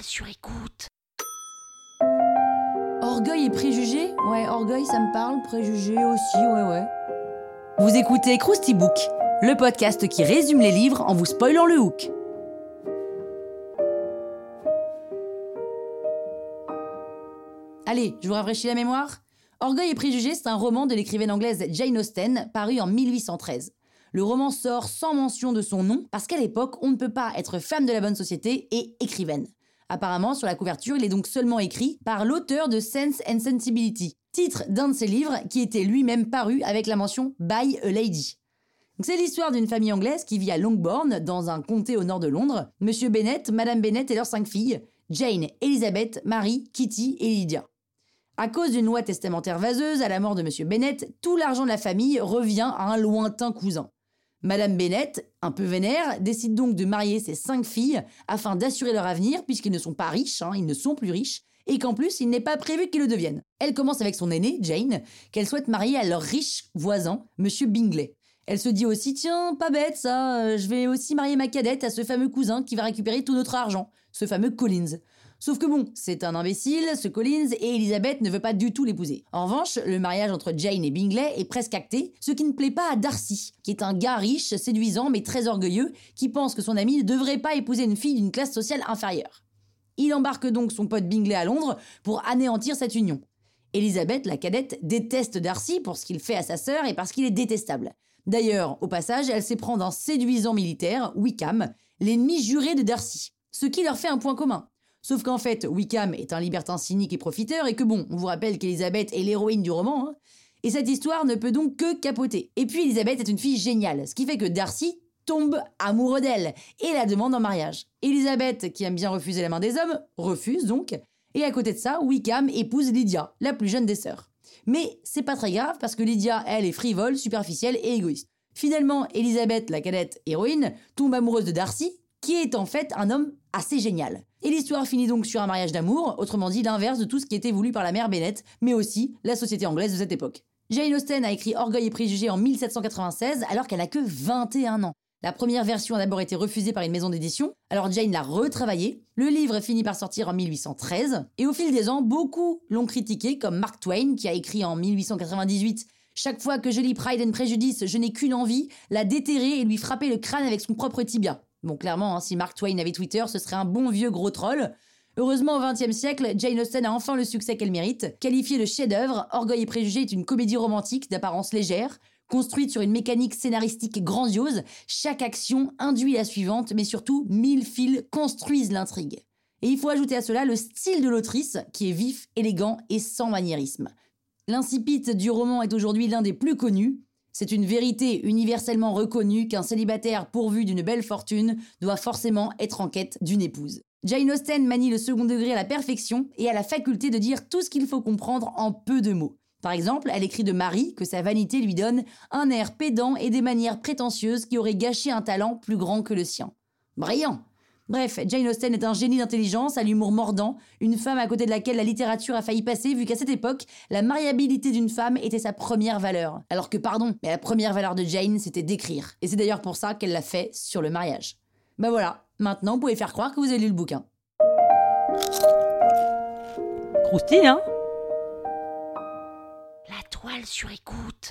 Sur écoute. Orgueil et préjugés Ouais, orgueil, ça me parle. Préjugés aussi, ouais, ouais. Vous écoutez Krusty Book, le podcast qui résume les livres en vous spoilant le hook. Allez, je vous rafraîchis la mémoire Orgueil et préjugés, c'est un roman de l'écrivaine anglaise Jane Austen, paru en 1813. Le roman sort sans mention de son nom, parce qu'à l'époque, on ne peut pas être femme de la bonne société et écrivaine. Apparemment, sur la couverture, il est donc seulement écrit par l'auteur de Sense and Sensibility, titre d'un de ses livres qui était lui-même paru avec la mention By a Lady. C'est l'histoire d'une famille anglaise qui vit à Longbourn, dans un comté au nord de Londres. Monsieur Bennett, Madame Bennett et leurs cinq filles, Jane, Elizabeth, Marie, Kitty et Lydia. À cause d'une loi testamentaire vaseuse, à la mort de Monsieur Bennett, tout l'argent de la famille revient à un lointain cousin. Madame Bennett, un peu vénère, décide donc de marier ses cinq filles afin d'assurer leur avenir, puisqu'ils ne sont pas riches, hein, ils ne sont plus riches, et qu'en plus, il n'est pas prévu qu'ils le deviennent. Elle commence avec son aînée, Jane, qu'elle souhaite marier à leur riche voisin, Monsieur Bingley. Elle se dit aussi, tiens, pas bête ça, euh, je vais aussi marier ma cadette à ce fameux cousin qui va récupérer tout notre argent, ce fameux Collins. Sauf que bon, c'est un imbécile, ce Collins, et Elizabeth ne veut pas du tout l'épouser. En revanche, le mariage entre Jane et Bingley est presque acté, ce qui ne plaît pas à Darcy, qui est un gars riche, séduisant, mais très orgueilleux, qui pense que son ami ne devrait pas épouser une fille d'une classe sociale inférieure. Il embarque donc son pote Bingley à Londres pour anéantir cette union. Elizabeth, la cadette, déteste Darcy pour ce qu'il fait à sa sœur et parce qu'il est détestable. D'ailleurs, au passage, elle s'éprend d'un séduisant militaire, Wickham, l'ennemi juré de Darcy. Ce qui leur fait un point commun. Sauf qu'en fait, Wickham est un libertin cynique et profiteur, et que bon, on vous rappelle qu'Elisabeth est l'héroïne du roman, hein. et cette histoire ne peut donc que capoter. Et puis Elisabeth est une fille géniale, ce qui fait que Darcy tombe amoureux d'elle et la demande en mariage. Elisabeth, qui aime bien refuser la main des hommes, refuse donc, et à côté de ça, Wickham épouse Lydia, la plus jeune des sœurs. Mais c'est pas très grave parce que Lydia, elle, est frivole, superficielle et égoïste. Finalement, Elisabeth, la cadette héroïne, tombe amoureuse de Darcy, qui est en fait un homme assez génial. Et l'histoire finit donc sur un mariage d'amour, autrement dit l'inverse de tout ce qui était voulu par la mère Bennett, mais aussi la société anglaise de cette époque. Jane Austen a écrit Orgueil et préjugés en 1796 alors qu'elle a que 21 ans. La première version a d'abord été refusée par une maison d'édition, alors Jane l'a retravaillé. Le livre finit par sortir en 1813, et au fil des ans, beaucoup l'ont critiqué, comme Mark Twain, qui a écrit en 1898 Chaque fois que je lis Pride and Prejudice, je n'ai qu'une envie, la déterrer et lui frapper le crâne avec son propre tibia. Bon, clairement, hein, si Mark Twain avait Twitter, ce serait un bon vieux gros troll. Heureusement, au XXe siècle, Jane Austen a enfin le succès qu'elle mérite. Qualifiée de chef-d'œuvre, Orgueil et Préjugés est une comédie romantique d'apparence légère, construite sur une mécanique scénaristique grandiose. Chaque action induit la suivante, mais surtout, mille fils construisent l'intrigue. Et il faut ajouter à cela le style de l'autrice, qui est vif, élégant et sans maniérisme. L'incipit du roman est aujourd'hui l'un des plus connus, c'est une vérité universellement reconnue qu'un célibataire pourvu d'une belle fortune doit forcément être en quête d'une épouse. Jane Austen manie le second degré à la perfection et a la faculté de dire tout ce qu'il faut comprendre en peu de mots. Par exemple, elle écrit de Marie que sa vanité lui donne un air pédant et des manières prétentieuses qui auraient gâché un talent plus grand que le sien. Brillant Bref, Jane Austen est un génie d'intelligence, à l'humour mordant, une femme à côté de laquelle la littérature a failli passer, vu qu'à cette époque, la mariabilité d'une femme était sa première valeur. Alors que, pardon, mais la première valeur de Jane, c'était d'écrire. Et c'est d'ailleurs pour ça qu'elle l'a fait sur le mariage. Bah voilà, maintenant vous pouvez faire croire que vous avez lu le bouquin. Croustille, hein? La toile sur écoute.